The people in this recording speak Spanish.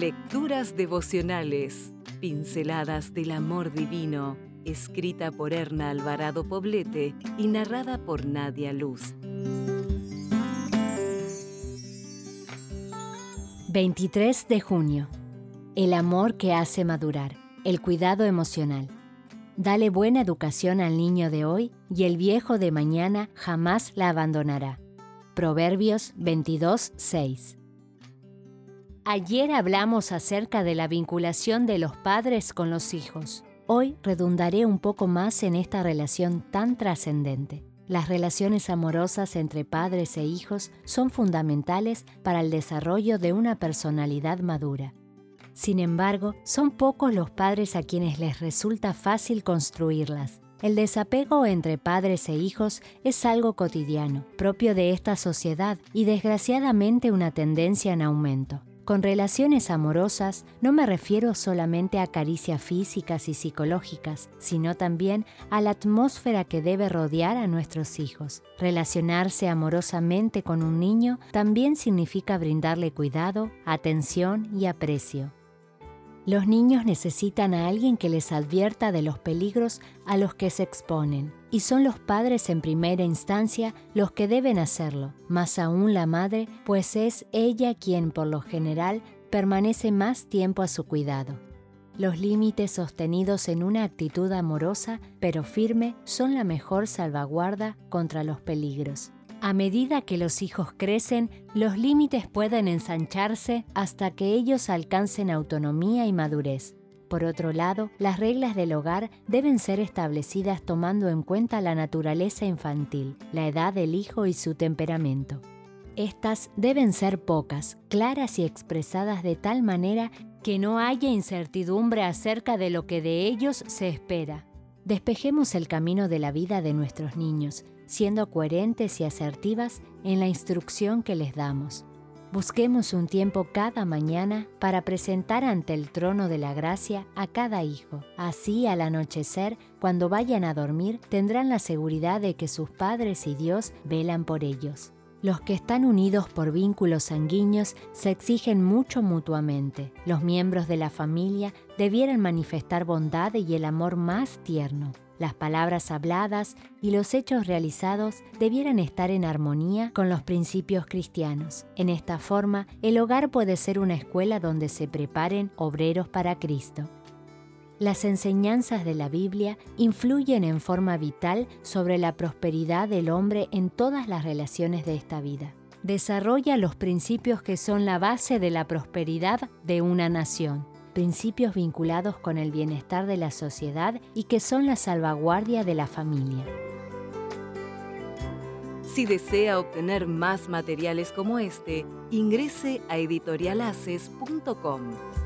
Lecturas devocionales, pinceladas del amor divino, escrita por Erna Alvarado Poblete y narrada por Nadia Luz. 23 de junio. El amor que hace madurar, el cuidado emocional. Dale buena educación al niño de hoy y el viejo de mañana jamás la abandonará. Proverbios 22, 6. Ayer hablamos acerca de la vinculación de los padres con los hijos. Hoy redundaré un poco más en esta relación tan trascendente. Las relaciones amorosas entre padres e hijos son fundamentales para el desarrollo de una personalidad madura. Sin embargo, son pocos los padres a quienes les resulta fácil construirlas. El desapego entre padres e hijos es algo cotidiano, propio de esta sociedad y desgraciadamente una tendencia en aumento. Con relaciones amorosas no me refiero solamente a caricias físicas y psicológicas, sino también a la atmósfera que debe rodear a nuestros hijos. Relacionarse amorosamente con un niño también significa brindarle cuidado, atención y aprecio. Los niños necesitan a alguien que les advierta de los peligros a los que se exponen, y son los padres en primera instancia los que deben hacerlo, más aún la madre, pues es ella quien por lo general permanece más tiempo a su cuidado. Los límites sostenidos en una actitud amorosa pero firme son la mejor salvaguarda contra los peligros. A medida que los hijos crecen, los límites pueden ensancharse hasta que ellos alcancen autonomía y madurez. Por otro lado, las reglas del hogar deben ser establecidas tomando en cuenta la naturaleza infantil, la edad del hijo y su temperamento. Estas deben ser pocas, claras y expresadas de tal manera que no haya incertidumbre acerca de lo que de ellos se espera. Despejemos el camino de la vida de nuestros niños siendo coherentes y asertivas en la instrucción que les damos. Busquemos un tiempo cada mañana para presentar ante el trono de la gracia a cada hijo. Así al anochecer, cuando vayan a dormir, tendrán la seguridad de que sus padres y Dios velan por ellos. Los que están unidos por vínculos sanguíneos se exigen mucho mutuamente. Los miembros de la familia debieran manifestar bondad y el amor más tierno. Las palabras habladas y los hechos realizados debieran estar en armonía con los principios cristianos. En esta forma, el hogar puede ser una escuela donde se preparen obreros para Cristo. Las enseñanzas de la Biblia influyen en forma vital sobre la prosperidad del hombre en todas las relaciones de esta vida. Desarrolla los principios que son la base de la prosperidad de una nación principios vinculados con el bienestar de la sociedad y que son la salvaguardia de la familia. Si desea obtener más materiales como este, ingrese a editorialaces.com.